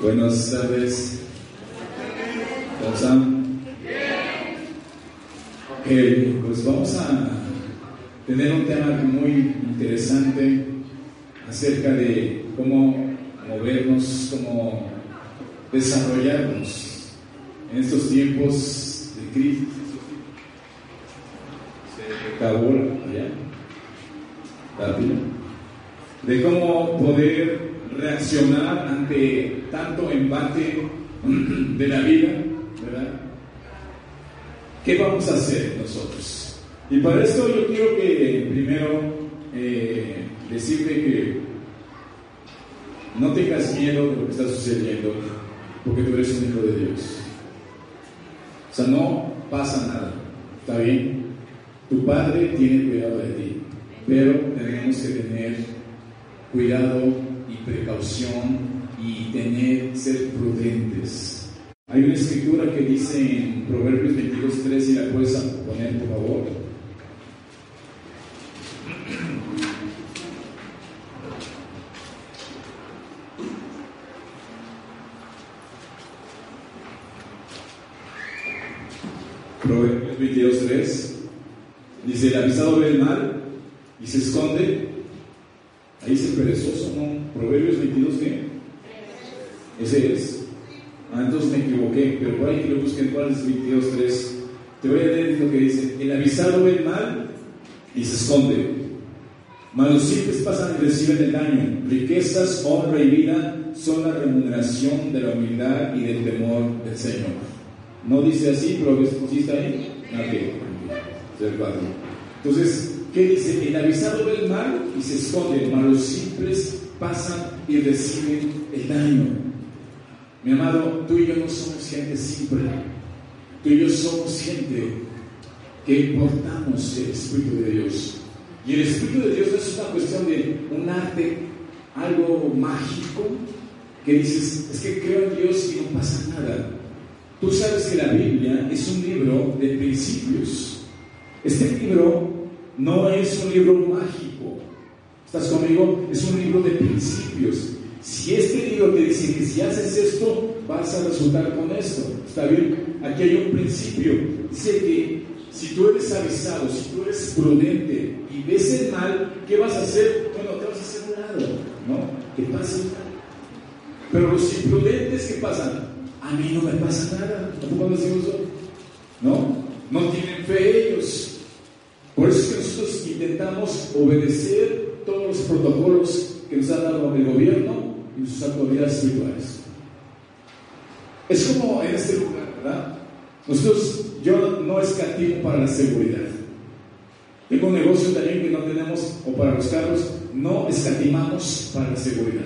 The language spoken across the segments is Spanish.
Buenas tardes. ¿Cómo están? Ok, pues vamos a tener un tema muy interesante acerca de cómo movernos, cómo desarrollarnos en estos tiempos de crisis. Se acabó allá. Rápido. De cómo poder reaccionar ante tanto embate de la vida, ¿verdad? ¿Qué vamos a hacer nosotros? Y para esto yo quiero que primero eh, decirte que no tengas miedo de lo que está sucediendo, porque tú eres un hijo de Dios. O sea, no pasa nada, ¿está bien? Tu padre tiene cuidado de ti, pero tenemos que tener cuidado precaución y tener, ser prudentes. Hay una escritura que dice en Proverbios 22, 3, si la puedes poner, por favor. Proverbios 22, 3. Dice, el avisado ve el mal y se esconde. Ahí dice perezoso, ¿no? Proverbios 22, ¿qué? Ese es. Ah, entonces me equivoqué, pero por ahí que lo busquen, ¿cuál es 22, 3? Te voy a leer lo que dice. El avisado ve el mal y se esconde. Mas los simples pasan y reciben el daño. Riquezas, honra y vida son la remuneración de la humildad y del temor del Señor. ¿No dice así? ¿Pero sí está ahí? Entonces, ¿qué dice? El avisado ve el mal y se esconde, mas los simples pasan y reciben el daño. Mi amado, tú y yo no somos gente simple. Tú y yo somos gente que importamos el Espíritu de Dios. Y el Espíritu de Dios no es una cuestión de un arte, algo mágico, que dices, es que creo en Dios y no pasa nada. Tú sabes que la Biblia es un libro de principios. Este libro no es un libro mágico. ¿Estás conmigo? Es un libro de principios. Si este libro te dice que si haces esto, vas a resultar con esto. ¿Está bien? Aquí hay un principio. Dice que si tú eres avisado, si tú eres prudente y ves el mal, ¿qué vas a hacer? Bueno, te vas a hacer un lado, ¿no? Que pase Pero los imprudentes, ¿qué pasan? A mí no me pasa nada. ¿Tampoco decimos? ¿No? No tienen fe ellos. Por eso es que nosotros intentamos obedecer todos los protocolos que nos ha dado el gobierno y sus autoridades espirituales. Es como en este lugar, ¿verdad? Nosotros, yo no escatimo para la seguridad. Tengo un negocio también que no tenemos, o para los carros, no escatimamos para la seguridad.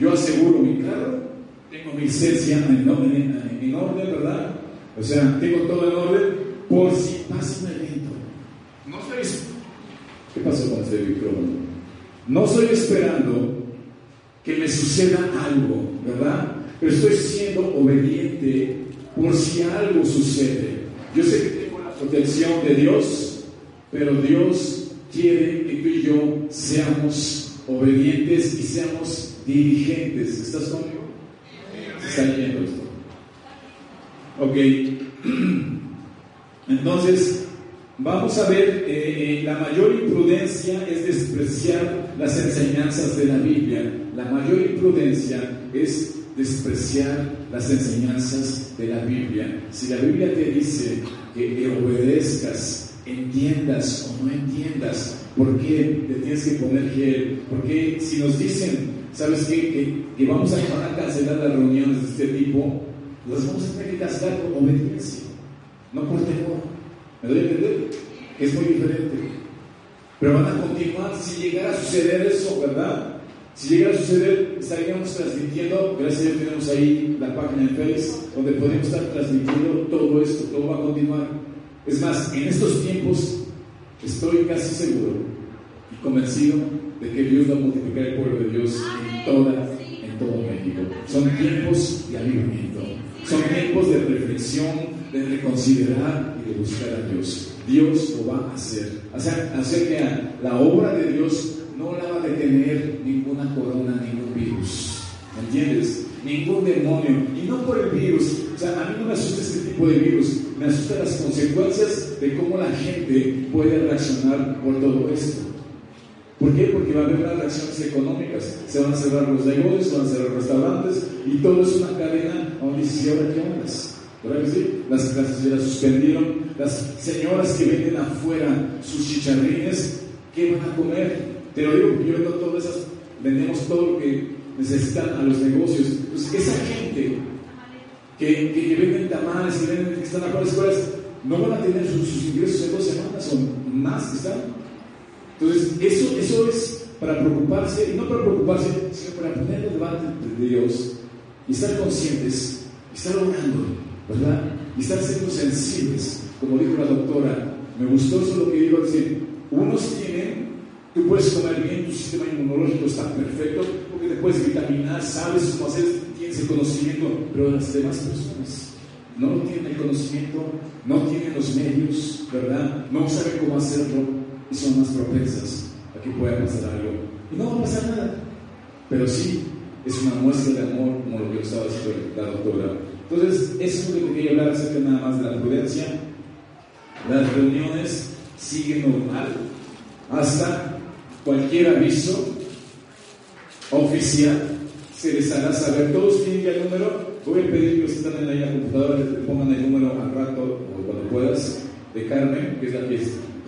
Yo aseguro mi carro, tengo mi licencia en, orden, en orden, ¿verdad? O sea, tengo todo en orden por si pasa un evento. No estoy... ¿Qué pasó con este micrófono? No estoy esperando que me suceda algo, ¿verdad? Pero estoy siendo obediente por si algo sucede. Yo sé que tengo la protección de Dios, pero Dios quiere que tú y yo seamos obedientes y seamos diligentes. ¿Estás conmigo? ¿Se está yendo esto? Ok. Entonces, vamos a ver, eh, la mayor imprudencia es despreciar las enseñanzas de la Biblia. La mayor imprudencia es despreciar las enseñanzas de la Biblia. Si la Biblia te dice que obedezcas, entiendas o no entiendas, ¿por qué te tienes que poner gel? Porque si nos dicen, ¿sabes qué? Que, vamos a, cancelar las reuniones de este tipo, las vamos a tener que cancelar por obediencia, no por temor. ¿Me doy a entender? Es muy diferente. Pero van a continuar si llegara a suceder eso, ¿verdad? Si llegara a suceder, estaríamos transmitiendo, gracias a Dios tenemos ahí la página en Facebook, donde podemos estar transmitiendo todo esto, todo va a continuar. Es más, en estos tiempos estoy casi seguro y convencido de que Dios va a multiplicar el pueblo de Dios en, toda, en todo México. Son tiempos de avivamiento, son tiempos de reflexión, de reconsiderar y de buscar a Dios. Dios lo va a hacer. Hacer que la obra de Dios no la va a detener ninguna corona, ningún virus. ¿Me entiendes? ningún demonio. Y no por el virus. O sea, a mí no me asusta este tipo de virus. Me asustan las consecuencias de cómo la gente puede reaccionar por todo esto. ¿Por qué? Porque va a haber unas reacciones económicas. Se van a cerrar los negocios, se van a cerrar restaurantes y todo es una cadena donde dice, ahora qué ondas? ¿Verdad que sí? Las clases ya las suspendieron. Las señoras que venden afuera sus chicharrines, ¿qué van a comer? Te lo digo yo vendo todas esas, vendemos todo lo que necesitan a los negocios. Entonces, esa gente que, que, venden tamales, que, venden, que están afuera de escuelas, no van a tener sus, ingresos en dos semanas o más que están. Entonces, eso, eso es para preocuparse, y no para preocuparse, sino para ponerlo delante de Dios y estar conscientes, y estar orando, ¿verdad? Y estar siendo sensibles, como dijo la doctora. Me gustó eso lo que dijo, decir, unos tienen, tú puedes comer bien, tu sistema inmunológico está perfecto, porque te puedes vitaminar, sabes cómo hacer, tienes el conocimiento, pero las demás personas no tienen el conocimiento, no tienen los medios, ¿verdad? No saben cómo hacerlo son más propensas a que pueda pasar algo. Y no va a pasar nada, pero sí es una muestra de amor, como lo que estaba diciendo la doctora. Entonces, eso es lo que quería hablar acerca nada más de la prudencia. Las reuniones siguen normal hasta cualquier aviso oficial se les hará saber. Todos tienen ya el número. Voy a pedir que los que están en la computadora que pongan el número al rato o cuando puedas de Carmen, que es la que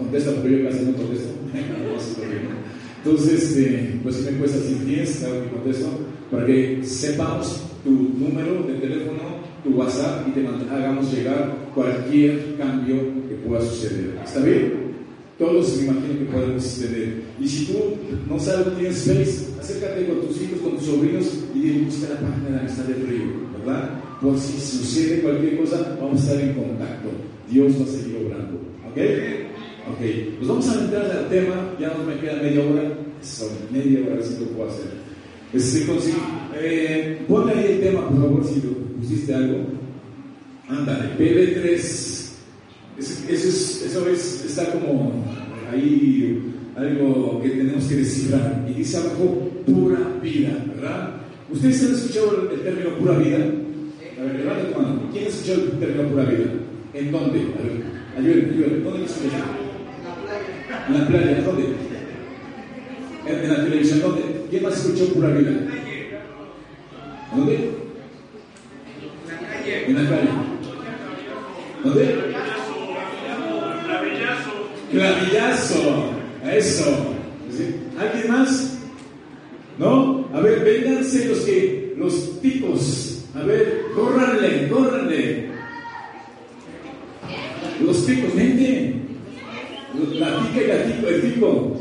contesta, porque yo casi no contesto. Entonces, este, pues si me cuesta si tienes, claro que contesto, para que sepamos tu número de teléfono, tu WhatsApp y te hagamos llegar cualquier cambio que pueda suceder. ¿Está bien? Todos me imagino que podemos suceder. Y si tú no sabes, tienes Face, acércate con tus hijos, con tus sobrinos y dile, busca la página de la amistad del río, ¿verdad? Por si sucede cualquier cosa, vamos a estar en contacto. Dios va a seguir obrando. ¿Ok? Ok, pues vamos a entrar al tema, ya nos me queda media hora, son media hora, si lo puedo hacer. Este, eh, ponle ahí el tema, por favor, si lo pusiste algo. Ándale, PB3. Eso, es, eso es, está como ahí algo que tenemos que descifrar. Y dice abajo, pura vida, ¿verdad? ¿Ustedes han escuchado el, término pura vida? A ver, levanta tu mano. ¿Quién ha escuchado el término pura vida? ¿En dónde? A ver, ayúdenme, ayúdenme. ¿Dónde lo escuchado? En la playa, ¿dónde? En, la televisión, ¿dónde? ¿Quién más escuchó pura vida? ¿Dónde? En la calle. ¿Dónde? Clavillazo. Eso. ¿Alguien más? ¿No? A ver, vénganse los que, los tipos. A ver, córranle, córranle. Los tipos, vente la tica y la tipo, el tipo.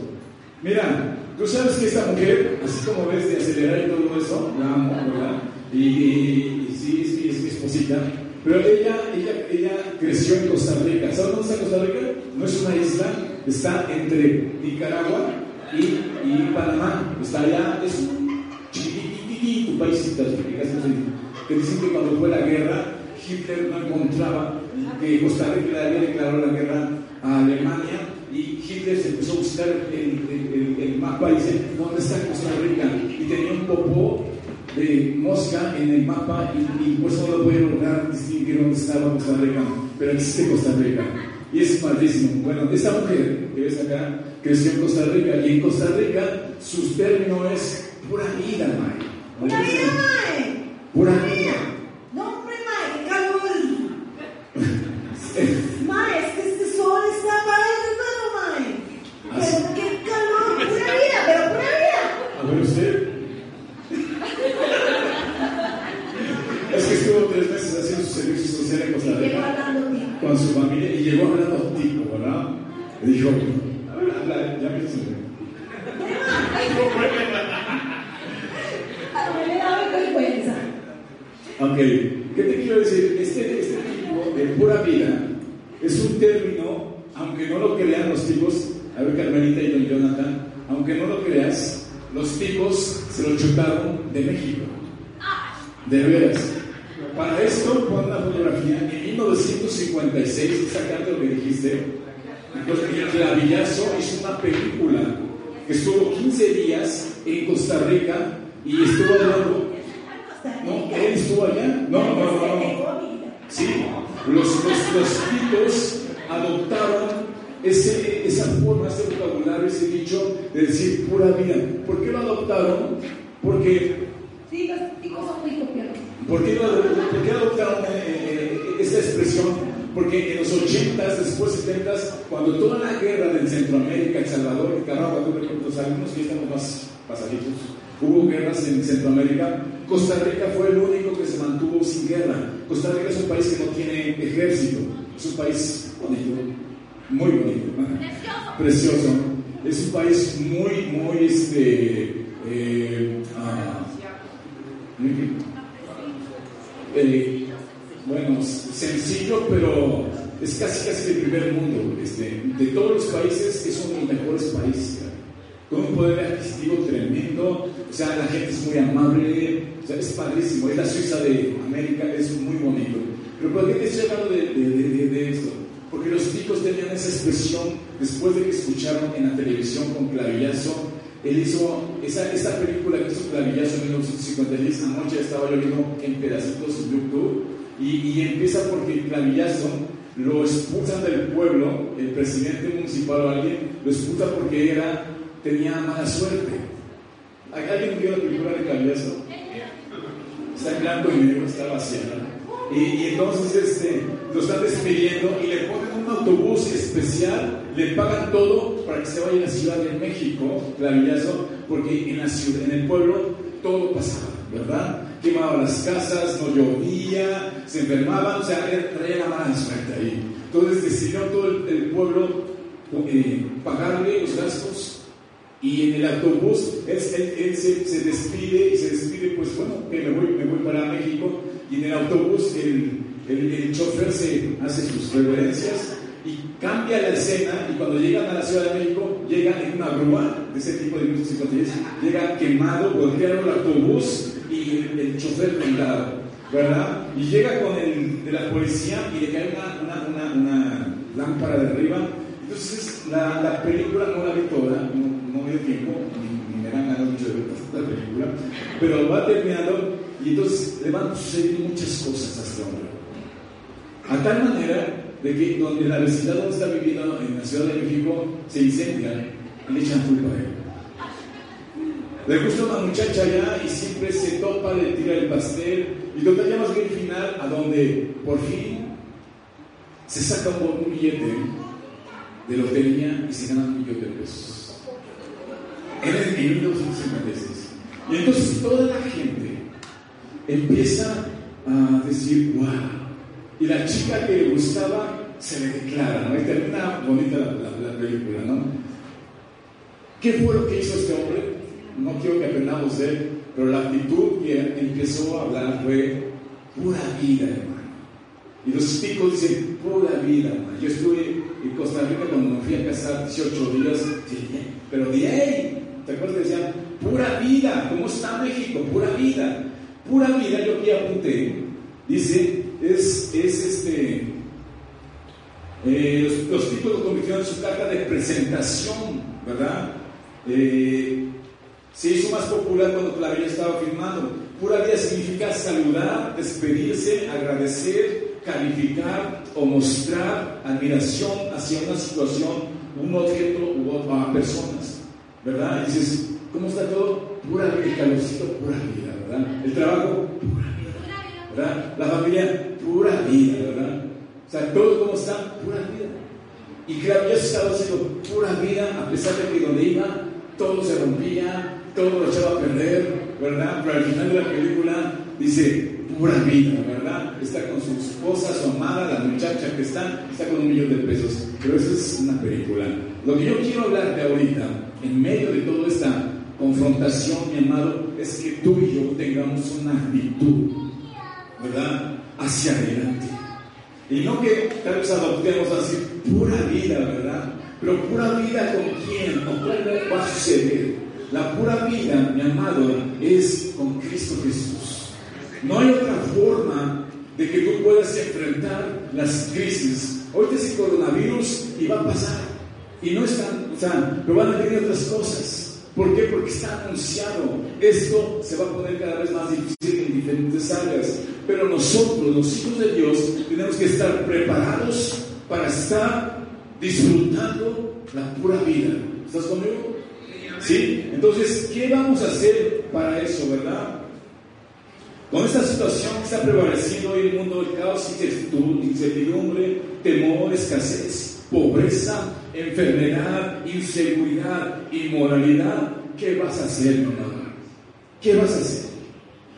Mira, tú sabes que esta mujer, así como ves de acelerar y todo eso, la amo, ¿verdad? Y, sí, sí, es mi esposita. Pero ella, ella, ella creció en Costa Rica. ¿Sabes dónde está Costa Rica? No es una isla, está entre Nicaragua y, y Panamá. Está allá, es un chiquititito paísito, que dicen que cuando fue la guerra, Hitler no encontraba que Costa Rica le había la guerra a Alemania y Hitler se empezó a buscar el, el, mapa y dice, ¿dónde está Costa Rica? Y tenía un popó de mosca en el mapa y, por eso no lo puede lograr distinguir dónde estaba Costa Rica, pero existe Costa Rica. Y es padrísimo. Bueno, esta mujer que ves acá creció en Costa Rica y en Costa Rica su término es pura vida, Mae. Pura vida, Mae. Pura vida. No, hombre, Mae, qué calor. Mae, es que este sol está para hermano, Mae. Pero qué calor, pura vida, pero pura vida. A ver usted. es que estuvo tres meses haciendo su servicio social en Costa Rica. Con su familia y llegó hablando tico, ¿verdad? Y dijo, a ver, habla, ya me dice. me da vergüenza. Ok, ¿qué te quiero decir? Este, este tipo de pura vida es un término, aunque no lo crean los tipos, a ver Carmelita y don Jonathan, aunque no lo creas, los tipos se lo chutaron de México. De veras. Para esto, pon una fotografía. En 1956, exactamente lo que dijiste, Clavillazo hizo una película que estuvo 15 días en Costa Rica y estuvo hablando. No, él estuvo allá. No, no, no, no. Sí, los, los, los ticos adoptaron ese, esa forma, ese vocabulario, ese dicho de decir pura vida. ¿Por qué lo adoptaron? Porque. Sí, los ticos son muy. ¿Por qué, por qué adoptaron eh, eh, esa expresión? Porque en los 80s, después 70s, cuando toda la guerra del Centroamérica, El Salvador, Nicaragua, tú sabemos que estamos más pasaditos, hubo guerras en Centroamérica, Costa Rica fue el único que se mantuvo sin guerra. Costa Rica es un país que no tiene ejército, es un país bonito, muy bonito, precioso. Es un país muy, muy, este, eh, ah, eh, bueno, sencillo, pero es casi casi del primer mundo. Este, de todos los países es uno de los mejores países. Con un poder adquisitivo tremendo, o sea, la gente es muy amable, es padrísimo, es la Suiza de América, es muy bonito. Pero ¿por qué te estoy hablando de, esto? Porque los chicos tenían esa expresión después de que escucharon en la televisión con Clavillazo. Él hizo esa, esa película que hizo Clavillazo en 1956. Anoche estaba yo viendo en pedacitos en YouTube y, empieza porque Clavillazo lo expulsan del pueblo, el presidente municipal o alguien lo expulsa porque era, tenía mala suerte. ¿Alguien vio la película de Clavillazo? Está en blanco y negro, está vacía. Y, y, entonces este, lo están despidiendo y le ponen un autobús especial, le pagan todo para que se vaya a la Ciudad de México, Clavillazo, porque en, la ciudad, en el pueblo todo pasaba, ¿verdad? quemaba las casas, no llovía, se enfermaban, o sea, traía la mala suerte ahí. Entonces decidió todo el, pueblo eh, pagarle los gastos y en el autobús él, se, despide y se despide, pues bueno, que me voy, me voy para México y en el autobús el, el, chofer se hace sus reverencias y cambia la escena y cuando llegan a la Ciudad de México llega en una grúa de ese tipo de 1956, llega quemado, golpearon el autobús y el, chofer blindado, ¿verdad? Y llega con el de la policía y le cae una, una, una, lámpara de arriba. Entonces, la, la, película no la vi toda, no, no me dio tiempo, ni, me dan ganas mucho de ver la película, pero va terminando y entonces le van a suceder muchas cosas a este hombre. A tal manera de que donde la vecindad donde está viviendo en la Ciudad de México se incendia, le echan culpa a él. Le gusta una muchacha allá y siempre se topa, le tira el pastel. Y total ya más bien el final a donde por fin se saca un billete de lotería y se gana un millón de pesos. En el 1956. Y entonces toda la gente empieza a decir, wow. Y la chica que le gustaba se le declara, ¿no? Y termina bonita la, la película, ¿no? ¿Qué fue lo que hizo este hombre? no quiero que aprendamos de él, pero la actitud que empezó a hablar fue pura vida, hermano. Y los chicos dicen, pura vida, hermano. Yo estuve en Costa Rica cuando me fui a casar 18 días, pero de ahí, ¿te acuerdas que decían, pura vida? ¿Cómo está México? Pura vida. Pura vida, yo aquí apunté, dice, es, es este, eh, los, los lo convirtieron en su carta de presentación, ¿verdad? Eh, se hizo más popular cuando todavía estaba firmando. Pura vida significa saludar, despedirse, agradecer, calificar o mostrar admiración hacia una situación, un objeto u otras personas. ¿Verdad? Y dices, ¿cómo está todo? Pura vida, el calorcito, pura vida, ¿verdad? El trabajo, pura vida, ¿verdad? La familia, pura vida, ¿verdad? O sea, todo como está, pura vida. Y que había estado haciendo pura vida a pesar de que donde iba todo se rompía, todo lo echaba a perder, ¿verdad? Pero al final de la película dice, pura vida, ¿verdad? Está con su esposa, su amada, la muchacha que está, está con un millón de pesos. Pero eso es una película. Lo que yo quiero hablarte ahorita, en medio de toda esta confrontación, mi amado, es que tú y yo tengamos una actitud, ¿verdad? Hacia adelante. Y no que tal vez adoptemos así pura vida, ¿verdad? Pero pura vida con quién, con cuál va a suceder. La pura vida, mi amado, es con Cristo Jesús. No hay otra forma de que tú puedas enfrentar las crisis. Hoy es el coronavirus y va a pasar. Y no están, o sea, pero van a venir otras cosas. ¿Por qué? Porque está anunciado. Esto se va a poner cada vez más difícil en diferentes áreas. Pero nosotros, los hijos de Dios, tenemos que estar preparados para estar disfrutando la pura vida. ¿Estás conmigo? ¿Sí? Entonces, ¿qué vamos a hacer para eso, verdad? Con esta situación que está prevaleciendo hoy en el mundo del caos, incertidumbre, temor, escasez, pobreza, enfermedad, inseguridad, inmoralidad, ¿qué vas a hacer, hermano? ¿Qué vas a hacer?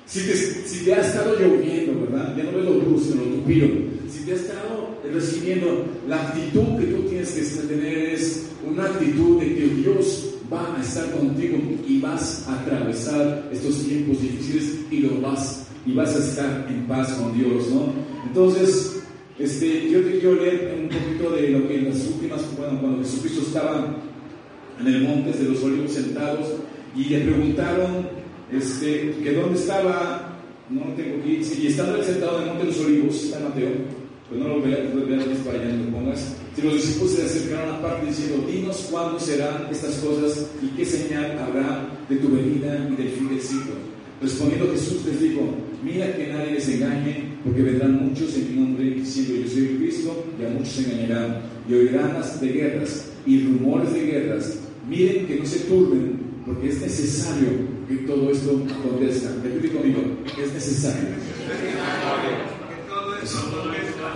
Si te, si te ha estado lloviendo, ¿verdad? Ya no ves los bruscos, los tupidos. Si te ha estado recibiendo, la actitud que tú tienes que tener es una actitud de que Dios va a estar contigo y vas a atravesar estos tiempos difíciles y lo vas y vas a estar en paz con Dios, ¿no? Entonces, este, yo te quiero leer un poquito de lo que en las últimas, bueno, cuando Jesucristo estaba en el monte de los olivos sentados y le preguntaron este, que dónde estaba, no tengo aquí, y estaba sentado en el monte de los olivos, está Mateo, pues no lo veas, no lo veas para allá, no lo pongas. Si los discípulos se acercaron a parte diciendo, dinos cuándo serán estas cosas y qué señal habrá de tu venida y del fin del siglo. Respondiendo Jesús les dijo, mira que nadie les engañe, porque vendrán muchos en mi nombre diciendo yo soy Cristo, y a muchos se engañarán, y oirán de guerras y rumores de guerras. Miren que no se turben, porque es necesario que todo esto acontezca. Repite conmigo, es necesario.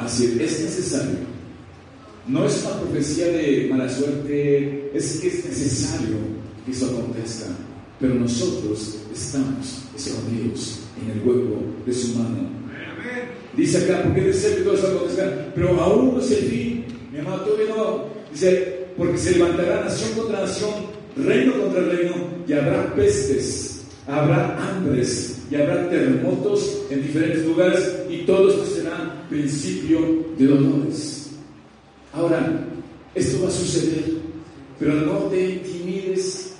Así es, es necesario. No es una profecía de mala suerte, es que es necesario que eso acontezca. Pero nosotros estamos escondidos en el hueco de su mano. Dice acá, porque todo eso acontezca, pero aún no es el fin. Mi amado, todavía no. Dice, porque se levantará nación contra nación, reino contra reino, y habrá pestes, habrá hambres, y habrá terremotos en diferentes lugares, y todo esto será principio de dolores. Ahora, esto va a suceder, pero no te intimides.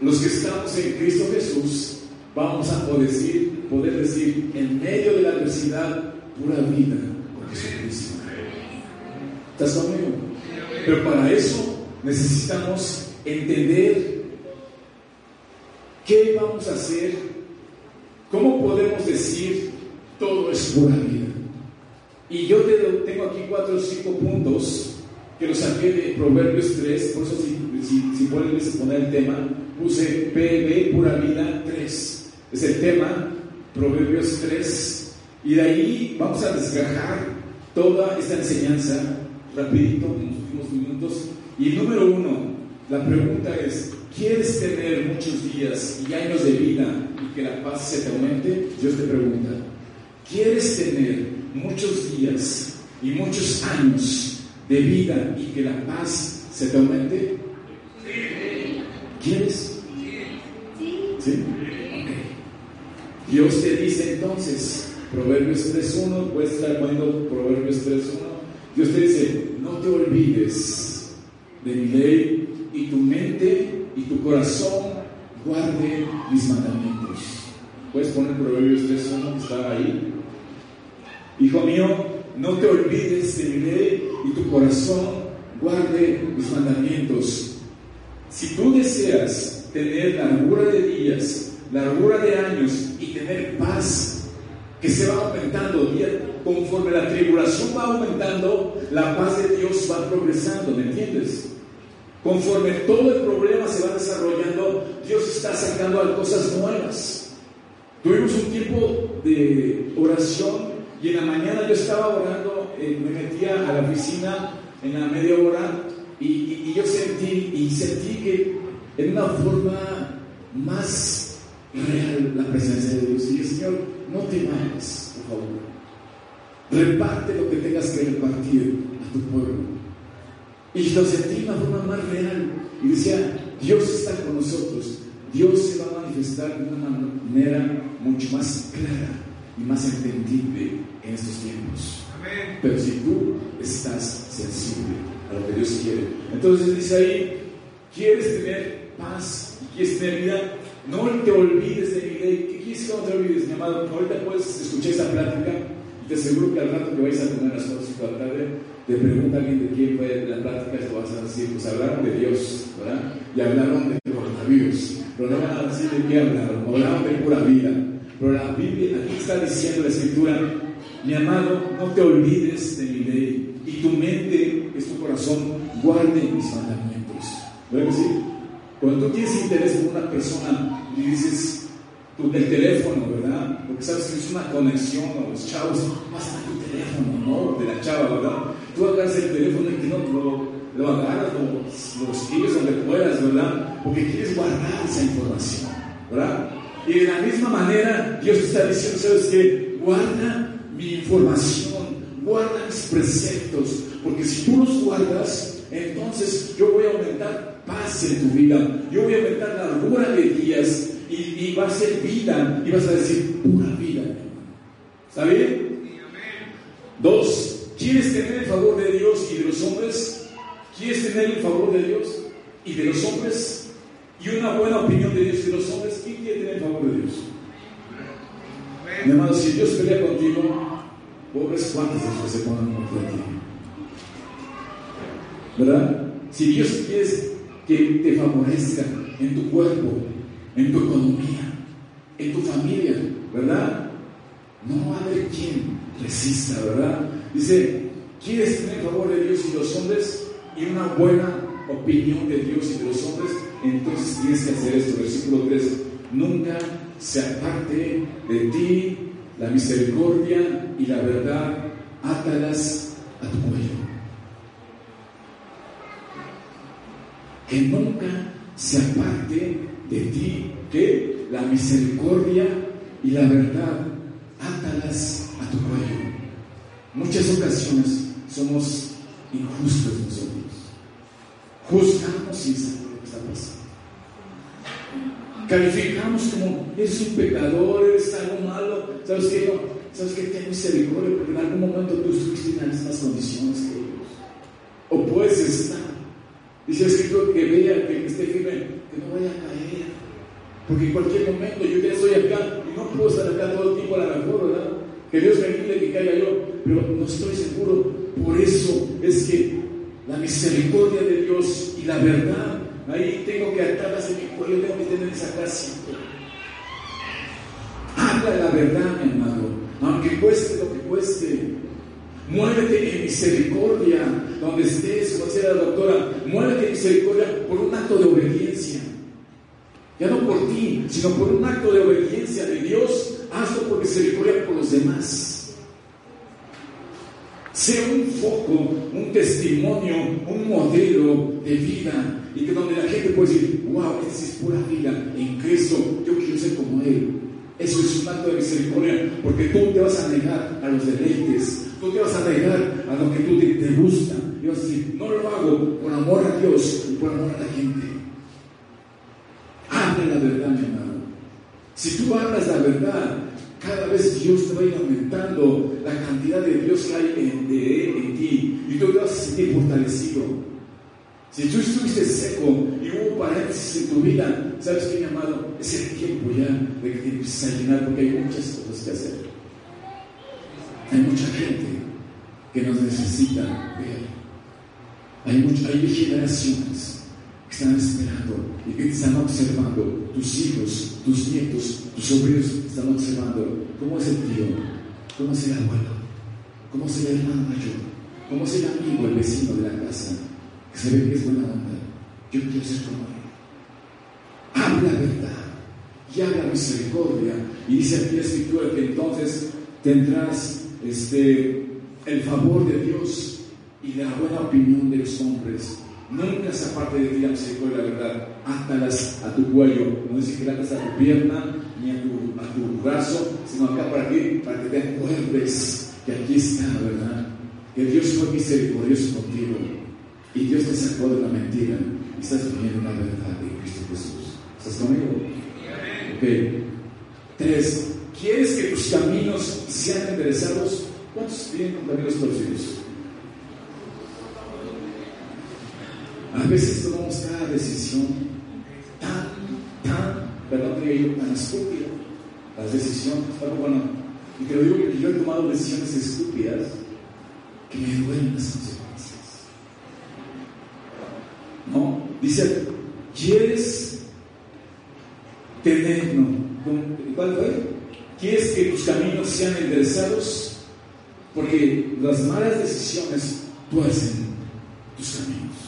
Los que estamos en Cristo Jesús, vamos a poder decir, poder decir en medio de la adversidad, pura vida con Jesucristo. ¿Estás conmigo? Pero para eso necesitamos entender qué vamos a hacer, cómo podemos decir todo es pura vida. Y yo te, tengo aquí cuatro o cinco puntos que los saqué de Proverbios 3, por eso si, si, si pueden poner el tema, puse PB, pura vida 3. Es el tema, Proverbios 3. Y de ahí vamos a desgajar toda esta enseñanza rapidito, en los últimos minutos. Y número uno, la pregunta es, ¿quieres tener muchos días y años de vida y que la paz se te aumente? Dios te pregunta, ¿quieres tener muchos días y muchos años de vida y que la paz se te aumente? ¿Quieres? ¿Sí? Ok. Dios te dice entonces, Proverbios 3.1, puedes estar poniendo Proverbios 3.1, Dios te dice, no te olvides de mi ley y tu mente y tu corazón guarde mis mandamientos. Puedes poner Proverbios 3.1 que está ahí. Hijo mío, no te olvides de mi ley y tu corazón guarde mis mandamientos. Si tú deseas tener largura de días, largura de años y tener paz, que se va aumentando conforme la tribulación va aumentando, la paz de Dios va progresando, ¿me entiendes? Conforme todo el problema se va desarrollando, Dios está sacando cosas nuevas. Tuvimos un tiempo de oración y en la mañana yo estaba orando, eh, me metía a la oficina en la media hora y, y, y yo sentí, y sentí que en una forma más real la presencia de Dios. Y dije, Señor, no te vayas, por favor. Reparte lo que tengas que repartir a tu pueblo. Y lo sentí de una forma más real. Y decía, Dios está con nosotros. Dios se va a manifestar de una manera mucho más clara y más entendible en estos tiempos. Amén. Pero si tú estás sensible a lo que Dios quiere. Entonces dice ahí, ¿quieres tener paz y quieres tener vida? No te olvides de mi ley. ¿Qué quieres que no te olvides, mi amado? Ahorita puedes escuchar esa plática y te aseguro que al rato que vais a comer las cosas de la tarde, te pregunta alguien de quién fue la plática, te vas a decir, pues hablaron de Dios, ¿verdad? Y hablaron de extravíos, pero no van a decir de qué hablar, no hablaban de pura vida. Pero la Biblia, aquí está diciendo la Escritura, mi amado, no te olvides de mi ley y tu mente, es tu corazón, guarde mis mandamientos. ¿Verdad que sí? Cuando tú tienes interés por una persona y dices, tu, el teléfono, ¿verdad? Porque sabes que es una conexión, o los chavos, pasa tu teléfono, ¿no? De la chava, ¿verdad? Tú agarras el teléfono y que no lo, lo agarras, lo, lo escribes donde puedas, ¿verdad? Porque quieres guardar esa información, ¿verdad? Y de la misma manera, Dios está diciendo, ¿sabes qué? Guarda mi información, guarda mis preceptos, porque si tú los guardas, entonces yo voy a aumentar paz en tu vida, yo voy a aumentar la largura de días y, y va a ser vida, y vas a decir pura vida. ¿Está bien? Dos, ¿quieres tener el favor de Dios y de los hombres? ¿Quieres tener el favor de Dios y de los hombres? Y una buena opinión de Dios y de los hombres, ¿quién quiere tener el favor de Dios? Mi hermano, si Dios pelea contigo, pobres cuantos los que se pongan contra ti. ¿Verdad? Si Dios quiere que te favorezca en tu cuerpo, en tu economía, en tu familia, ¿verdad? No va a haber quien resista, ¿verdad? Dice, ¿quieres tener favor de Dios y de los hombres y una buena opinión de Dios y de los hombres? Entonces tienes que hacer esto, versículo 3, nunca se aparte de ti la misericordia y la verdad, átalas a tu cuello. Que nunca se aparte de ti que la misericordia y la verdad, átalas a tu cuello. Muchas ocasiones somos injustos nosotros. Juzgamos sin saber lo que está pasando. Calificamos como eres un pecador, eres algo malo. ¿Sabes qué? No, ¿Sabes qué? Ten misericordia porque en algún momento tú estuviste en las mismas condiciones que ellos. O puedes estar. Dice el escritor que vea, que esté firme, que no vaya a caer. Porque en cualquier momento yo ya estoy acá y no puedo estar acá todo el tiempo a la mejor, ¿verdad? Que Dios me ayude que caiga yo, pero no estoy seguro. Por eso es que la misericordia de Dios y la verdad, ahí tengo que atarlas en mi cuello, tengo que tener esa casa. Habla la verdad, mi hermano, aunque cueste lo que cueste. Muévete en misericordia donde estés, como decía la doctora, muévete en misericordia por un acto de obediencia. Ya no por ti, sino por un acto de obediencia de Dios. Hazlo por misericordia por los demás. Sea un foco, un testimonio, un modelo de vida. Y que donde la gente puede decir, wow, esa es pura vida en Cristo. Yo quiero ser como Él. Eso es un acto de misericordia, porque tú te vas a negar a los deleites, tú te vas a negar a lo que tú te, te gusta. Y vas a decir, no lo hago por amor a Dios y por amor a la gente. Habla la verdad, mi hermano. Si tú hablas la verdad, cada vez Dios te va a ir aumentando la cantidad de Dios que hay en ti y tú te vas a sentir fortalecido. Si tú estuviste seco y hubo paréntesis en tu vida, ¿sabes qué, mi amado? Es el tiempo ya de que te empieces a llenar porque hay muchas cosas que hacer. Hay mucha gente que nos necesita ver. Hay, mucho, hay generaciones que están esperando y que están observando. Tus hijos, tus nietos, tus sobrinos están observando cómo es el tío, cómo es el abuelo, cómo es el hermano mayor, cómo es el amigo, el vecino de la casa, que se ve que es buena onda. Yo quiero ser como él. Habla verdad y habla misericordia. Y dice aquí la escritura que entonces tendrás este, el favor de Dios y la buena opinión de los hombres. Nunca se aparte de ti la misericordia y la verdad. Átalas a tu cuello. No dice que la atas a tu pierna ni a tu, a tu brazo, sino acá para que, para que te acuerdes que aquí está, ¿verdad? Que Dios fue misericordioso contigo. Y Dios te sacó de la mentira. Y estás viviendo la verdad de Cristo Jesús. ¿Estás conmigo? Ok. Tres. ¿Quieres que tus caminos sean enderezados? ¿Cuántos viven con caminos torcidos? A veces tomamos cada decisión tan, tan, perdón, diría yo, tan estúpida. Las decisiones, bueno, y te lo digo porque yo he tomado decisiones estúpidas que me duelen las consecuencias. ¿No? Dice, ¿quieres tener, no, ¿cuál fue? ¿Quieres que tus caminos sean enderezados? Porque las malas decisiones tuercen tus caminos.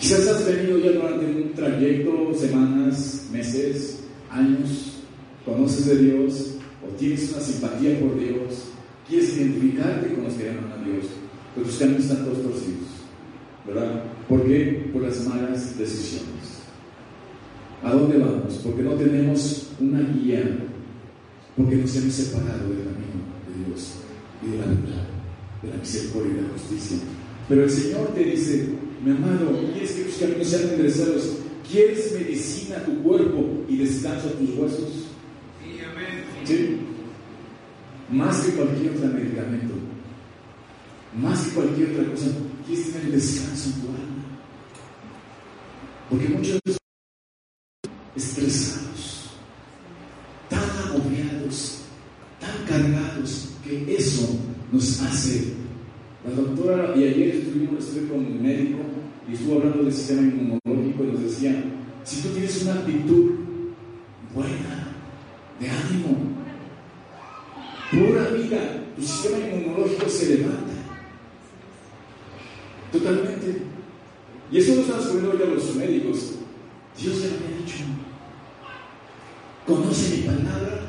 Quizás has venido ya durante un trayecto, semanas, meses, años, conoces de Dios o tienes una simpatía por Dios, quieres identificarte con los que aman a Dios, pero tus caminos están todos torcidos, ¿verdad? ¿Por qué? Por las malas decisiones. ¿A dónde vamos? Porque no tenemos una guía, porque nos hemos separado del camino de Dios y de la verdad, de la misericordia y de la justicia. Pero el Señor te dice, mi amado, ¿quieres que tus caminos sean enderezados? ¿Quieres medicina a tu cuerpo y descanso a tus huesos? Sí, amén. ¿Sí? Más que cualquier otro medicamento, más que cualquier otra cosa, quieres tener descanso en tu alma. Porque muchos estresados, tan agobiados, tan cargados, que eso nos hace. La doctora, y ayer estuvimos, estuve con un médico y estuvo hablando del sistema inmunológico y nos decía, si tú tienes una actitud buena, de ánimo, pura vida, tu sistema inmunológico se levanta. Totalmente. Y eso lo están descubriendo ya los médicos. Dios ya lo había dicho. Conoce mi palabra,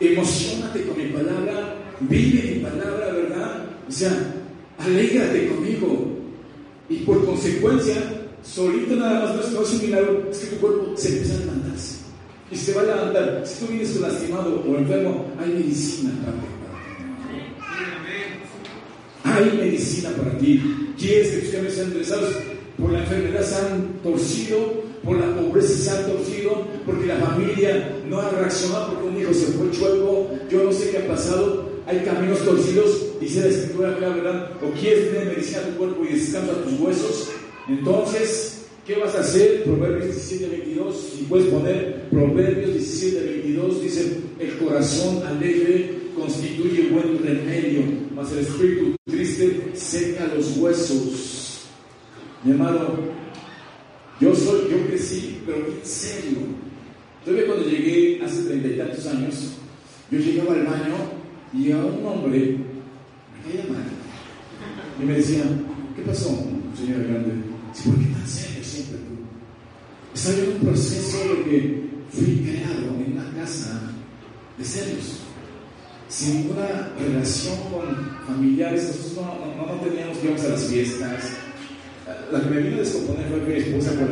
emocionate con mi palabra, vive mi palabra, ¿verdad? O sea, alégrate conmigo. Y por consecuencia, solito nada más no es un milagro, es que tu cuerpo se empieza a levantarse. Y se va a levantar. Si tú vienes lastimado o enfermo, hay medicina para ti. Hay medicina para ti. ¿Quieres que tus cambios sean enderezados? Por la enfermedad se han torcido, por la pobreza se han torcido, porque la familia no ha reaccionado porque un hijo se fue chueco, yo no sé qué ha pasado, hay caminos torcidos, dice la escritura acá, ¿verdad? O quieres tener medicina tu cuerpo y descanso a tus huesos, entonces, ¿qué vas a hacer? Proverbios 17, 22, si puedes poner Proverbios 17, 22, dice, el corazón alegre constituye buen remedio, mas el espíritu triste seca los huesos. Mi amado, yo soy, yo crecí, pero en serio. Todavía cuando llegué hace treinta y tantos años, yo llegaba al baño y a un hombre me caía mal. Y me decía, ¿qué pasó, señor grande? ¿Por qué tan serio siempre tú? Estaba en un proceso de que fui creado en una casa de serios, sin ninguna relación con familiares. Nosotros no, no, teníamos que irnos a las fiestas. La que me vino a descomponer fue mi esposa, por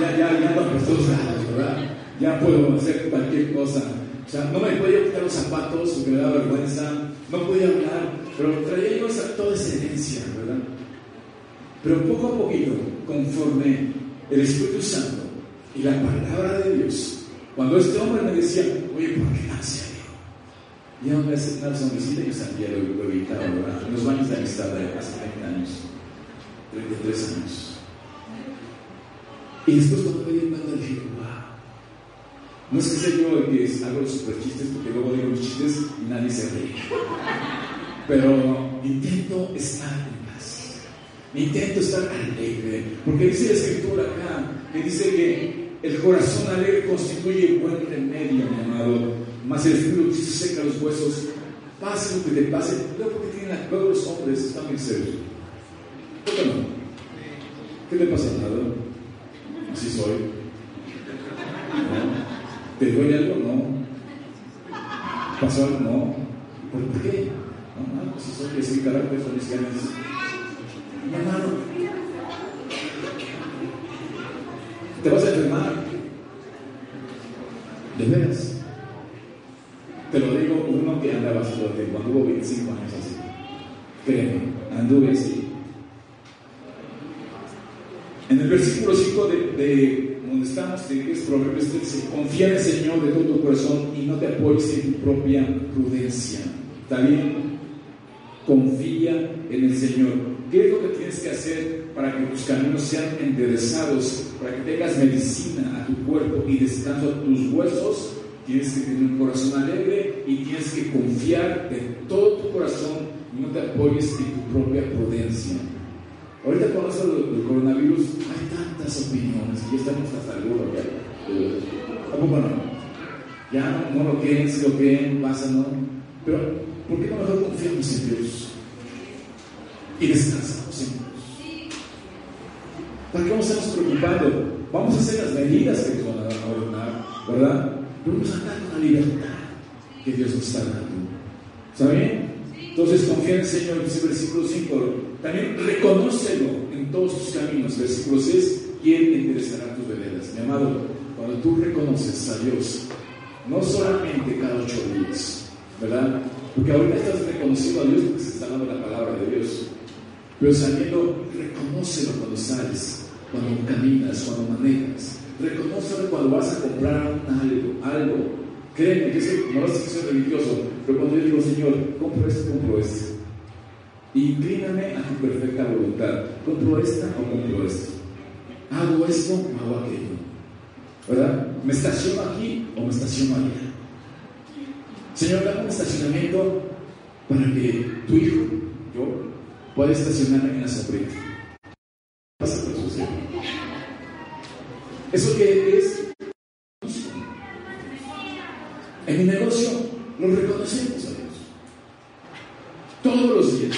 ya, ya, ya ando por todos lados, ¿verdad? Ya puedo hacer cualquier cosa. O sea, no me podía quitar los zapatos porque me daba vergüenza, no podía hablar, pero traía yo toda esa herencia, ¿verdad? Pero poco a poquito, conforme el Espíritu Santo y la palabra de Dios, cuando este hombre me decía, oye, ¿por qué serio? Y me hacía una sonrisita y yo sabía lo, lo evitaba, ¿verdad? Los baños de amistad de hace 30 años, 33 años. Y después cuando me di cuenta dije. No es que sea yo que hago los super chistes porque luego digo los chistes y nadie se ríe. Pero intento estar en paz. Intento estar alegre. Porque dice la escritura acá, que dice que el corazón alegre constituye buen remedio, mi amado. Mas el espíritu se seca los huesos. Pase lo que te pase. Luego porque tienen todos los hombres, están. ¿Por no? ¿Qué te pasa, nada? Así soy. ¿Te duele algo? No. ¿Pasó algo? No. ¿Por qué? No, no, pues soy, es mi carácter, son mis ganas. Mi hermano, te vas a enfermar. De veras. Te lo digo uno que andaba así cuando hubo 25 años así. Créeme, anduve así. En el versículo 5 de, de donde estamos, que es Proverbios 13, confía en el Señor de todo tu corazón y no te apoyes en tu propia prudencia. ¿Está bien? Confía en el Señor. ¿Qué es lo que tienes que hacer para que tus caminos sean enderezados, para que tengas medicina a tu cuerpo y descanso a tus huesos? Tienes que tener un corazón alegre y tienes que confiar de todo tu corazón y no te apoyes en tu propia prudencia. Ahorita con esto del coronavirus hay tantas opiniones y ya estamos hasta el burro ya. Tampoco no. Ya no, lo quieren, si lo quieren, pasa, ¿no? Pero, ¿por qué no mejor confiamos en Dios? Y descansamos en Dios. ¿Para qué vamos a estarnos preocupando? Vamos a hacer las medidas que nos van a ordenar, ¿verdad? Pero vamos a dar una libertad que Dios nos está dando. ¿Está bien? Entonces confía en el Señor, dice versículo 5. También reconócelo en todos tus caminos. Versículo 6. ¿Quién enderezará tus veredas? Mi amado, cuando tú reconoces a Dios, no solamente cada ocho días, ¿verdad? Porque ahorita estás reconociendo a Dios porque se está dando la palabra de Dios. Pero saliendo, reconócelo cuando sales, cuando caminas, cuando manejas. Reconócelo cuando vas a comprar algo, algo. Créeme que eso no es que soy religioso, pero cuando yo digo, Señor, compro esto, compro esto. Inclíname a tu perfecta voluntad. ¿Compro esta o compro esto? ¿Hago esto o hago aquello? ¿Verdad? ¿Me estaciono aquí o me estaciono allá? Señor, dame un estacionamiento para que tu hijo, yo, pueda estacionarme en la sombrita. Pasa por eso, ¿Eso qué es? En mi negocio lo reconocemos a Dios. Todos los días.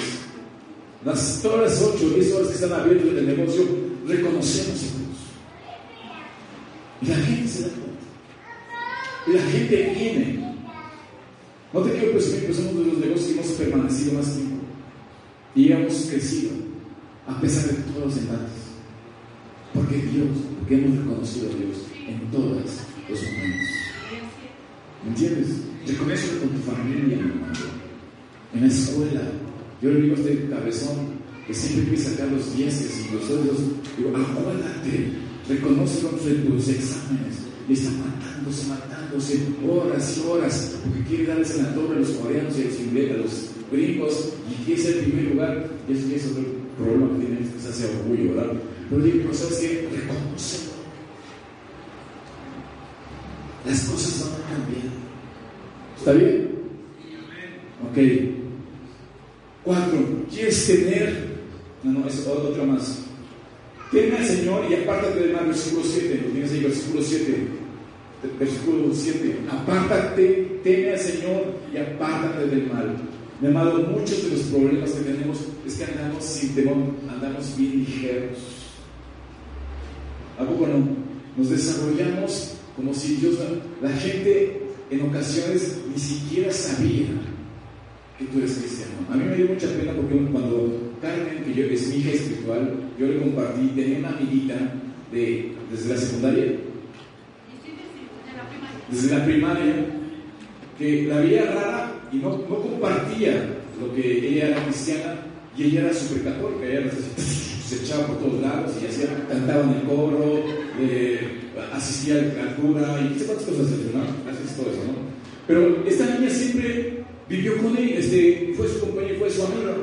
Las, todas las 8 o 10 horas que están abiertas en el negocio, reconocemos a Dios. Y la gente se da cuenta. Y la gente viene. No te quiero presumir, pero somos de los negocios que hemos permanecido más tiempo. Y hemos crecido, a pesar de todos los embates. Porque Dios, porque hemos reconocido a Dios en todos los momentos. ¿Me entiendes? Reconocelo con tu familia, En la escuela. Yo le digo a este cabezón que siempre quiere sacar los dieces y los otros. Digo, acuérdate, reconócelo en tus exámenes y está matándose, matándose horas y horas, porque quiere darles en la torre a los coreanos y a los, gringos, y quiere ser el primer lugar. Y eso, es el problema que tiene, que se hace orgullo, ¿verdad? Pero digo, ¿sabes qué? Reconocelo. Las cosas van a cambiar. ¿Está bien? Ok. Cuatro, ¿quieres tener? No, no, es otra más. Teme al Señor y apártate del mal, versículo 7. Lo tienes ahí, versículo 7. Versículo 7. Apártate, teme al Señor y apártate del mal. Mi amado, muchos de los problemas que tenemos es que andamos sin temor, andamos bien ligeros. ¿A poco no? Nos desarrollamos como si Dios, la gente en ocasiones ni siquiera sabía que tú eres cristiano. A mí me dio mucha pena porque cuando Carmen, que yo, es mi hija espiritual, yo le compartí, tenía una amiguita de, desde la secundaria, desde la primaria, que la veía rara y no, no compartía lo que ella era cristiana y ella era súper católica, ella se echaba por todos lados y hacía, cantaba en el coro, eh, asistía al cura y no sé cuántas cosas ¿no? Haces todo eso, ¿no? Pero esta niña siempre vivió con él, este, fue su compañero, fue su amiga.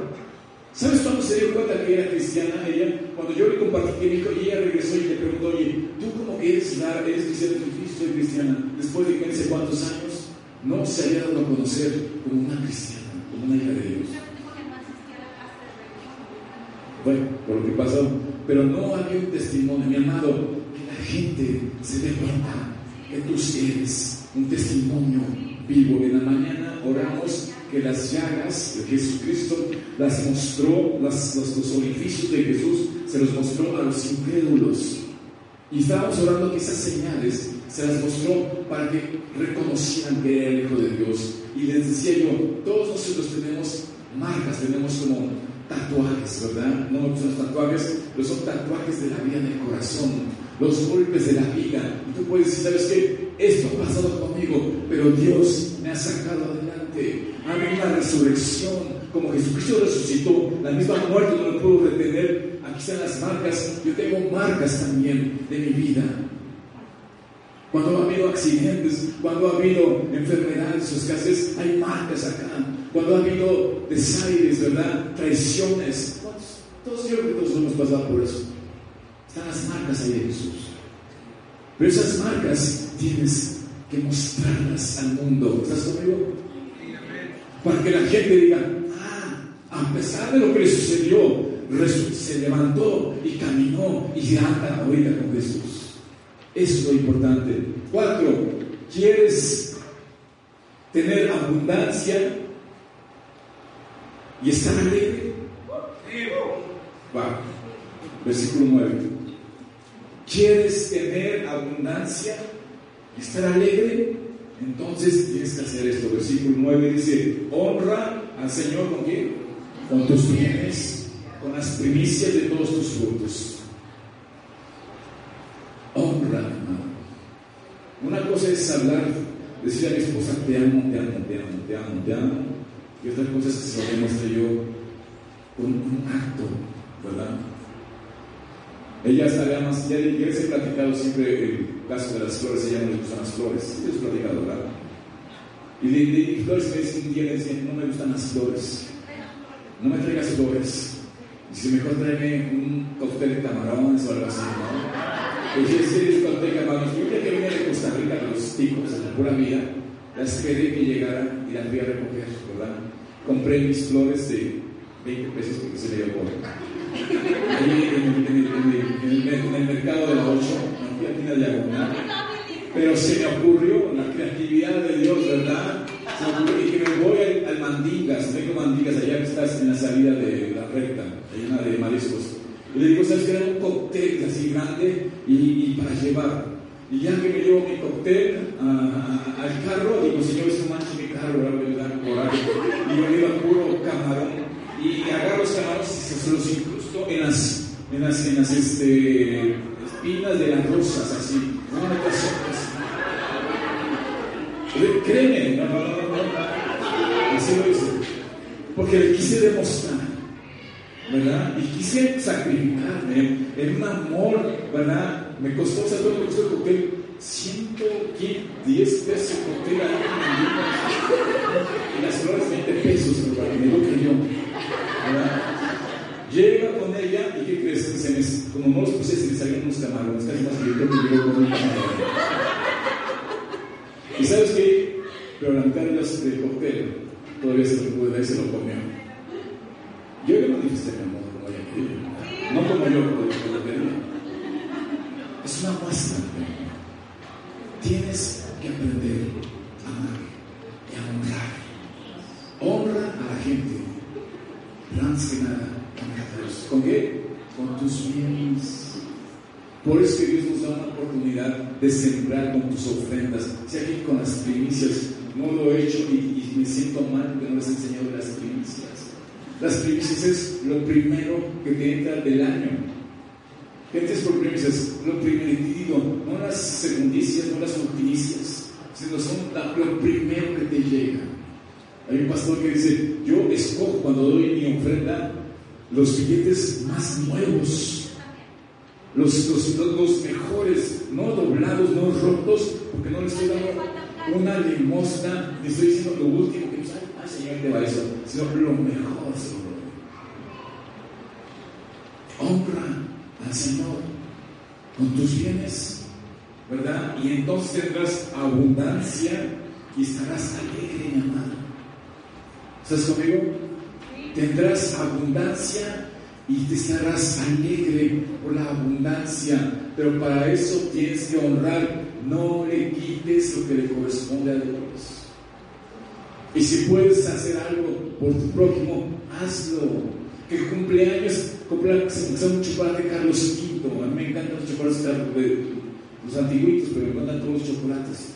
¿Sabes cuándo se dio cuenta que era cristiana ella? Cuando yo le compartí que dijo, y ella regresó y le preguntó, oye, ¿tú cómo eres, eres cristiana? Soy cristiana. Después de que no sé cuántos años, no se había dado a conocer como una cristiana, como una hija de Dios. Bueno, por lo que pasó. Pero no había un testimonio, mi amado, gente se dé cuenta que tú eres un testimonio vivo. En la mañana oramos que las llagas de Jesucristo las mostró, las, los, orificios de Jesús se los mostró a los incrédulos. Y estábamos orando que esas señales se las mostró para que reconocieran que era el Hijo de Dios. Y les decía yo, todos nosotros tenemos marcas, tenemos como tatuajes, ¿verdad? No son tatuajes, pero son tatuajes de la vida en el corazón, los golpes de la vida. Y tú puedes decir, ¿sabes qué? Esto ha pasado conmigo, pero Dios me ha sacado adelante. Habido una resurrección, como Jesucristo resucitó, la misma muerte no lo puedo retener. Aquí están las marcas, yo tengo marcas también de mi vida. Cuando ha habido accidentes, cuando ha habido enfermedades o escasez, hay marcas acá. Cuando ha habido desaires, ¿verdad? Traiciones. Todos, yo que todos hemos pasado por eso. Están las marcas ahí de Jesús. Pero esas marcas tienes que mostrarlas al mundo. ¿Estás conmigo? Para que la gente diga, ah, a pesar de lo que le sucedió, se levantó y caminó y anda ahorita con Jesús. Eso es lo importante. Cuatro, ¿quieres tener abundancia y estar alegre? Va. Versículo 9. ¿Quieres tener abundancia y estar alegre? Entonces tienes que hacer esto. Versículo 9 dice, honra al Señor con qué? Con tus bienes, con las primicias de todos tus frutos. Honra, hermano. Una cosa es hablar, decir a mi esposa, te amo, te amo, te amo, te amo, te amo. Y otra cosa es que se lo demuestre yo con un acto, ¿verdad? Ella sabía más, ya, ya les he platicado siempre el caso de las flores, ella no le gustan las flores, sí les he. Y de, flores me dicen un día, le decían, no me gustan las flores, no me traigas flores, y si mejor tráeme un cóctel de camarones o algo así, ¿no? Pues yo sí, el cóctel de camarones, yo que vine de Costa Rica, los tipos, en la pura vida, las esperé que llegaran y las fui a recoger, ¿verdad? Compré mis flores de 20 pesos porque se le dio por en el, mercado de la 8, aquí en la diagonal. Pero se me ocurrió la creatividad de Dios, ¿verdad? Se me ocurrió y que me voy al, al Mandingas, hay Mandingas, allá que estás en la salida de la recta, una de mariscos. Y le digo, ¿sabes qué? Era un cóctel así grande y, para llevar. Y ya que me llevo mi cóctel a, a, al carro, digo, señor, es un manche mi carro, algo. Y yo le iba puro camarón. Y agarro los camarones y se los en las, en las, en las este, espinas de las rosas, así. No me así. Créeme, no, no, no, no. Así lo hice. Porque le quise demostrar ¿verdad? Y quise sacrificarme en un amor, ¿verdad? Me costó, ¿sabes cuánto me costó el cóctel? 110 pesos el cóctel Y las flores 20 pesos, ¿verdad? Me lo creyó, ¿verdad? Llega con ella y ¿qué crees? Se me, como no los puse, se me salieron unos camarones, casi más que yo creo con un camarón. ¿Y sabes qué? Pero la mitad del cóctel todavía se lo pude dar y se lo comió. Yo le manifesté mi amor como ella quería, no como yo como yo quería. Es una muestra de amor. Tienes que aprender a amar y a honrar. Honra a la gente, pero antes que nada, honra a Dios. ¿Con qué? Con tus bienes. Por eso Dios nos da una oportunidad de sembrar con tus ofrendas. Si aquí con las primicias no lo he hecho y, me siento mal porque no les he enseñado las primicias. Las primicias es lo primero que te entra del año. ¿Qué es por primicias? Lo primeritivo, no las segundicias, no las ultimicias, sino son lo primero que te llega. Hay un pastor que dice, yo escojo cuando doy mi ofrenda los billetes más nuevos, los, los, los mejores, no doblados, no rotos, porque no les estoy dando una limosna, le estoy diciendo lo último que ay Señor, te va eso, sino lo mejor, Señor. Honra al Señor con tus bienes, ¿verdad? Y entonces tendrás abundancia y estarás alegre, mi amado. ¿Estás conmigo? Tendrás abundancia y te estarás alegre por la abundancia, pero para eso tienes que honrar, no le quites lo que le corresponde a Dios. Y si puedes hacer algo por tu prójimo, hazlo. Que cumpleaños, cumpleaños sea un chocolate Carlos V. A mí me encantan los chocolates de los antiguitos, pero me encantan todos los chocolates.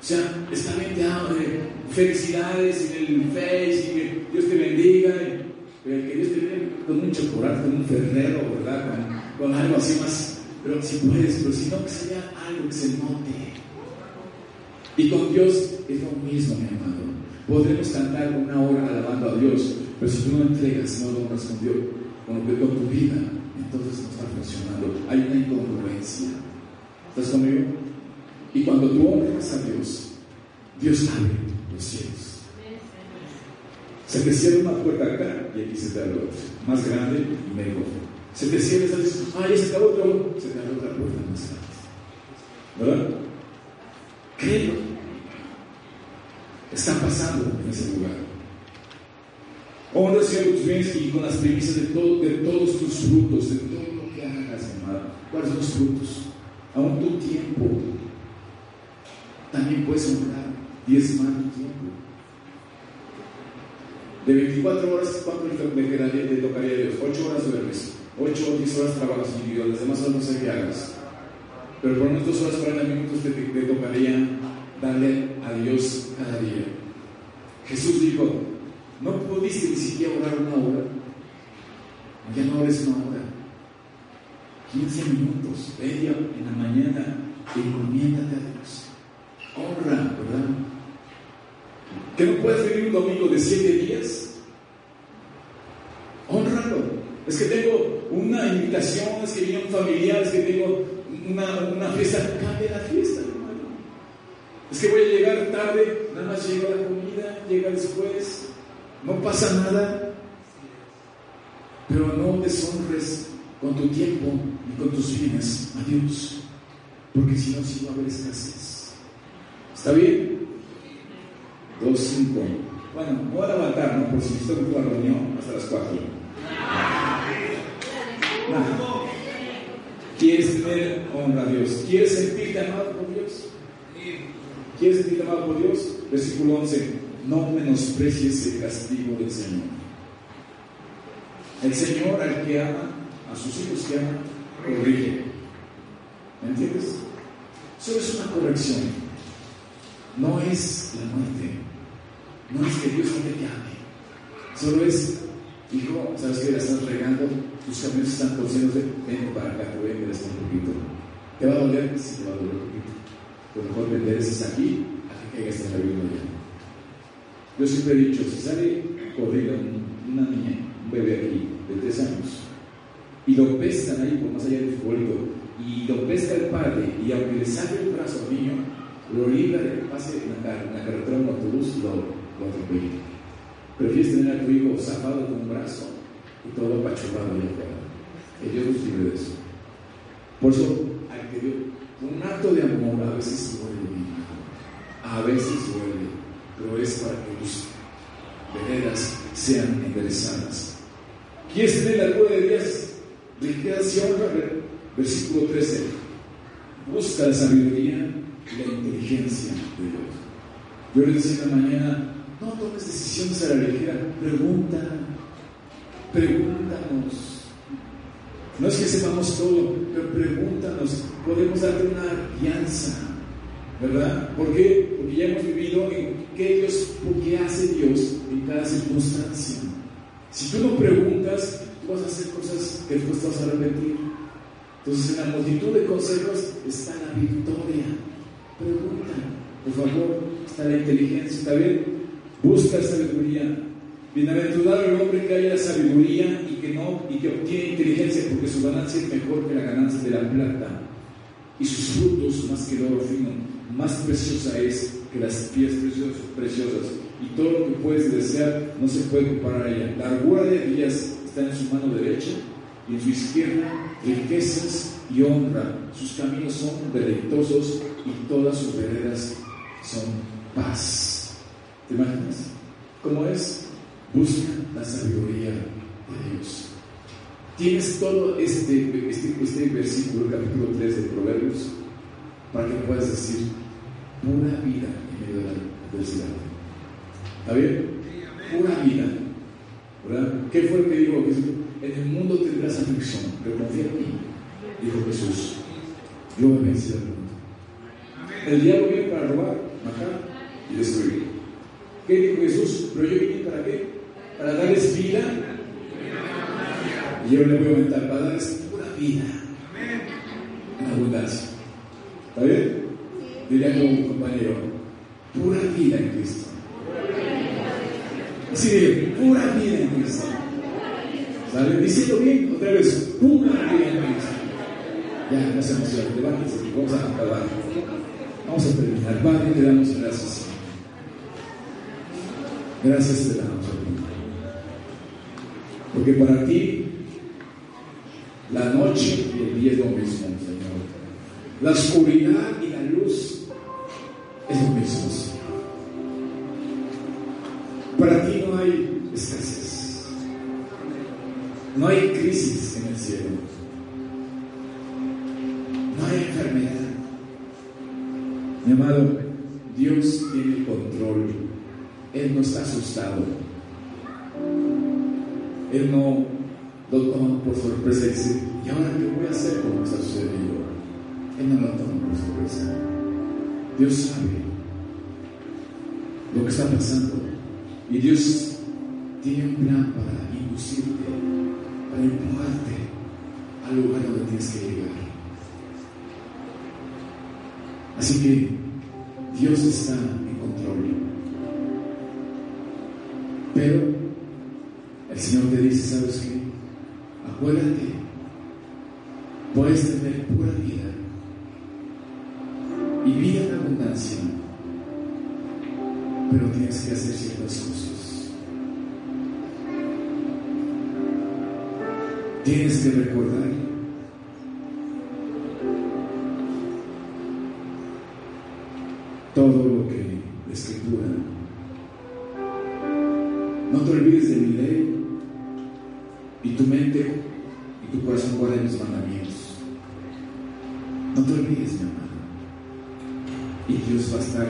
O sea, está bien, te felicidades en el Face, Dios te bendiga. Y, que Dios te bendiga con un chocolate, con un ferrero, ¿verdad? Con, con algo así más. Pero si puedes, pero si no, que sea algo que se note. Y con Dios es lo mismo, mi amado. Podremos cantar una hora alabando a Dios, pero si tú no entregas, no lo honras con Dios, con, lo que, con tu vida, entonces no está funcionando. Hay una incongruencia. ¿Estás conmigo? Y cuando tú honras a Dios, Dios abre los cielos. Se te cierra una puerta acá y aquí se te abre otra, más grande y mejor. Se te cierra y dices, ah, ya se acabó otro, se te abre otra puerta más grande. ¿Verdad? Créelo está pasando en ese lugar. Honra Señor tus bienes y con las primicias de, todo, de todos tus frutos, de todo lo que hagas, hermano. ¿Cuáles son los frutos? aún tu tiempo. También puedes honrar diezmar tu tiempo. De 24 horas, ¿cuánto le, le tocaría a Dios? 8 horas duermes, 8 o 10 horas trabajas individual, las demás no sé qué hagas. Pero por unas 2 horas 40 minutos te, te tocaría darle a Dios cada día. Jesús dijo, no pudiste ni siquiera orar una hora. Ya no ores una hora. 15 minutos, media en la mañana, encomiéndate a Dios. Honra, ¿verdad? Que no puedes vivir domingo de 7 días. Honralo. Es que tengo una invitación, es que viene un familiar, es que tengo una, una fiesta. Cambia la fiesta, hermano. Es que voy a llegar tarde, nada más llega la comida, llega después. No pasa nada. Pero no deshonres con tu tiempo y con tus bienes a Dios. Porque si no, si va a haber escasez. ¿Está bien? Dos, cinco. Bueno, voy a levantar, ¿no? Por si estoy en la reunión hasta las cuatro. ¿Quieres tener honra a Dios? ¿Quieres sentirte amado por Dios? ¿Quieres sentirte amado por Dios? Versículo 11. No menosprecies el castigo del Señor. El Señor al que ama, a sus hijos que ama, corrige. ¿Me entiendes? Solo es una corrección. No es la muerte. No es que Dios no te ame. Solo es, hijo, ¿sabes que La estás regando, tus caminos están torciéndose, ven para acá, te voy a enderezar un poquito. ¿Te va a doler? Sí, te va a doler un poquito. Pero mejor me endereces aquí, a que caigas en la vida ya. Yo siempre he dicho, si sale corrida una niña, un bebé aquí, de tres años, y lo pescan ahí por más allá del futbolito, y lo pesca el padre, y aunque le sale el brazo al niño, lo libra de que pase en la, en la carretera un autobús, lo, lo atropella. Prefieres tener a tu hijo zafado con un brazo y todo apachurrado allá afuera. Que Dios nos libre de eso. Por eso, hay que Dios, un acto de amor a veces duele, a veces duele, pero es para que tus veredas sean enderezadas. ¿Quieres tener la gloria de Dios? Riqueza y versículo 13. Busca la sabiduría y la inteligencia de Dios. Yo les decía en la mañana, no tomes decisiones a la ligera, pregunta, pregúntanos. No es que sepamos todo, pero pregúntanos, podemos darte una guianza, ¿verdad? ¿Por qué? Porque ya hemos vivido en qué Dios, qué hace Dios en cada circunstancia. Si tú no preguntas, tú vas a hacer cosas que después te vas a arrepentir. Entonces, en la multitud de consejos está la victoria. Pregunta, por favor, está la inteligencia, ¿está bien? Busca sabiduría. Bienaventurado el hombre que haya sabiduría y que no y que obtiene inteligencia, porque su ganancia es mejor que la ganancia de la plata y sus frutos más que el oro fino. Más preciosa es que las piezas preciosas y todo lo que puedes desear no se puede comparar a ella. La largura de días está en su mano derecha y en su izquierda riquezas y honra. Sus caminos son deleitosos y todas sus veredas son paz. ¿Te imaginas? ¿Cómo es? Busca la sabiduría de Dios. Tienes todo este, este, este versículo, capítulo 3 de Proverbios, para que puedas decir pura vida en medio de la adversidad. ¿Está bien? Pura vida. ¿Verdad? ¿Qué fue lo que dijo Jesús? En el mundo tendrás aflicción, pero confía en mí, dijo Jesús. Yo me vencí al mundo. El diablo viene para robar, matar y destruir. ¿Qué dijo Jesús? Pero yo vine para qué? Para darles vida. Y yo le voy a aumentar para darles pura vida. En abundancia. ¿Está bien? Diría como compañero, pura vida en Cristo. Así de, pura vida en Cristo. ¿Sale? Diciendo bien, otra vez, pura vida en Cristo. Ya, no se emocionen, levántense, vamos a acabar. Vamos a terminar. Padre, te damos gracias. Gracias te damos, Porque para ti la noche y el día es lo mismo, Señor. La oscuridad y la luz es lo mismo, Señor. Para ti no hay escasez. No hay crisis en el cielo. Está asustado. Él no lo toma por sorpresa y dice, ¿y ahora qué voy a hacer con lo que está sucediendo? Él no lo toma por sorpresa. Dios sabe lo que está pasando. Y Dios tiene un plan para inducirte, para empujarte al lugar donde tienes que llegar. Así que Dios está ¿sabes qué? Acuérdate, y tu mente y tu corazón guarden mis mandamientos. No te olvides, mi amado. Y Dios va a estar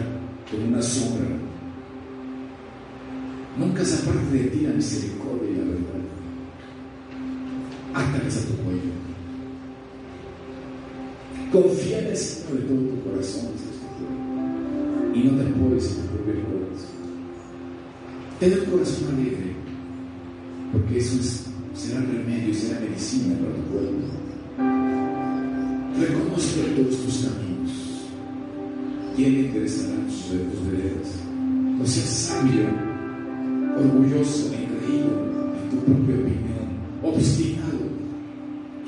como una sombra. Nunca se aparte de ti la misericordia y la verdad. Átalas a tu cuello. Confía en el Señor de todo tu corazón, y no te apoyes en tu propio corazón. Ten el corazón alegre, porque eso es, cuerpo. Reconoce todos tus caminos y Él tus veredas. No seas sabio, orgulloso, engreído en tu propia opinión, obstinado,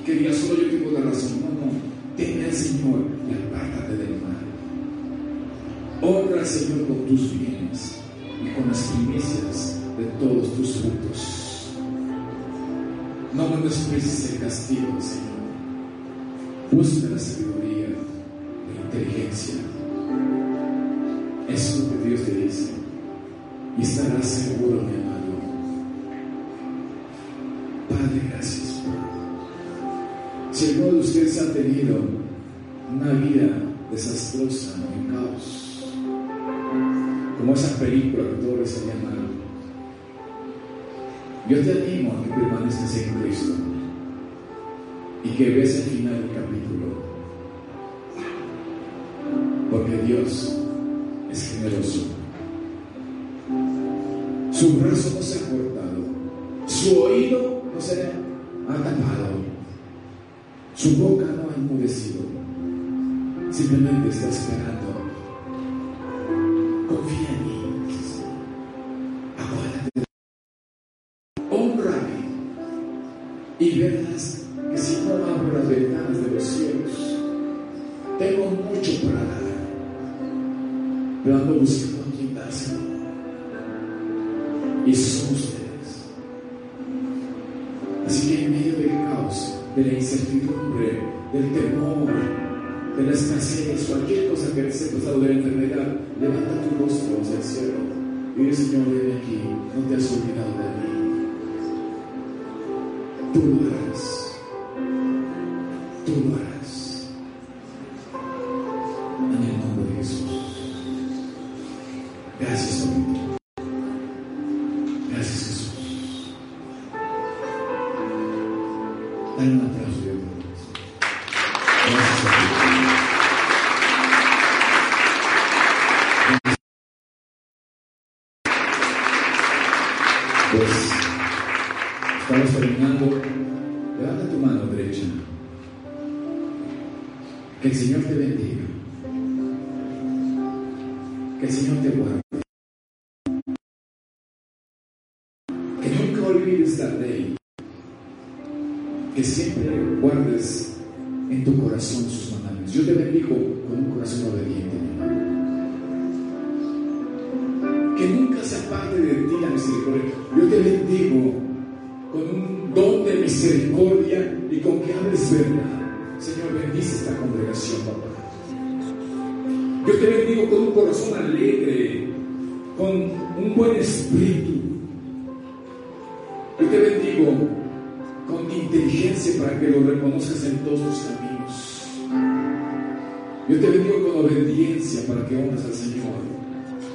que digas solo yo tengo la razón. No, no, teme al Señor y apártate del mal. Honra Señor con tus bienes y con las primicias de todos tus frutos. No menosprecies el castigo Señor. Busca la sabiduría, la inteligencia. Eso es lo que Dios te dice. Y estarás seguro, mi amado. Padre, gracias, Si alguno de ustedes ha tenido una vida desastrosa, en caos, como esa película que todos les mal, yo te animo a que permanezcas en Cristo y que veas el final del capítulo. Porque Dios es generoso. Su brazo no se ha cortado, su oído no se ha tapado, su boca no ha enmudecido. Simplemente está esperando. Incertidumbre, del temor, de la escasez, cualquier cosa que haya pasado de la enfermedad, levanta tu rostro hacia el cielo y dile, Señor, ven aquí, no te has olvidado de mí. Tú lo harás. Tú lo harás. Ley. Que siempre guardes en tu corazón sus mandamientos. Yo te bendigo con un corazón obediente, mi hermano. Que nunca se aparte de ti la misericordia. Yo te bendigo con un don de misericordia y con que hables verdad. Señor, bendice esta congregación, papá. Yo te bendigo con un corazón alegre, con un buen espíritu. Yo te bendigo con inteligencia para que lo reconozcas en todos tus caminos. Yo te bendigo con obediencia para que honres al Señor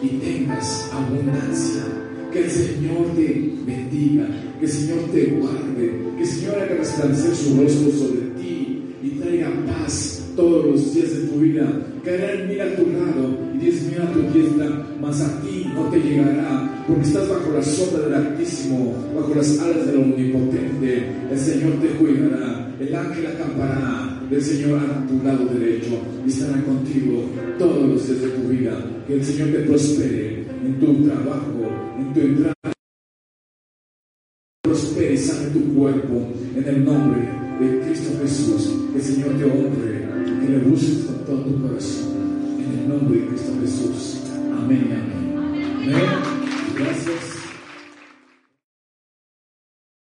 y tengas abundancia. Que el Señor te bendiga, que el Señor te guarde, que el Señor haga resplandecer su rostro sobre ti y traiga paz todos los días de tu vida. Caerá el mil a tu lado y diez mil a tu diestra, mas a ti no te llegará, porque estás bajo la sombra del Altísimo, bajo las alas del Omnipotente. El Señor te cuidará, el ángel acampará, el Señor a tu lado derecho y estará contigo todos los días de tu vida. Que el Señor te prospere en tu trabajo, en tu entrada. Prospere y sane tu cuerpo en el nombre de Cristo Jesús. Que el Señor te honre, que le busques con todo tu corazón. En el nombre de Cristo Jesús. Amén amén. Amén. Gracias.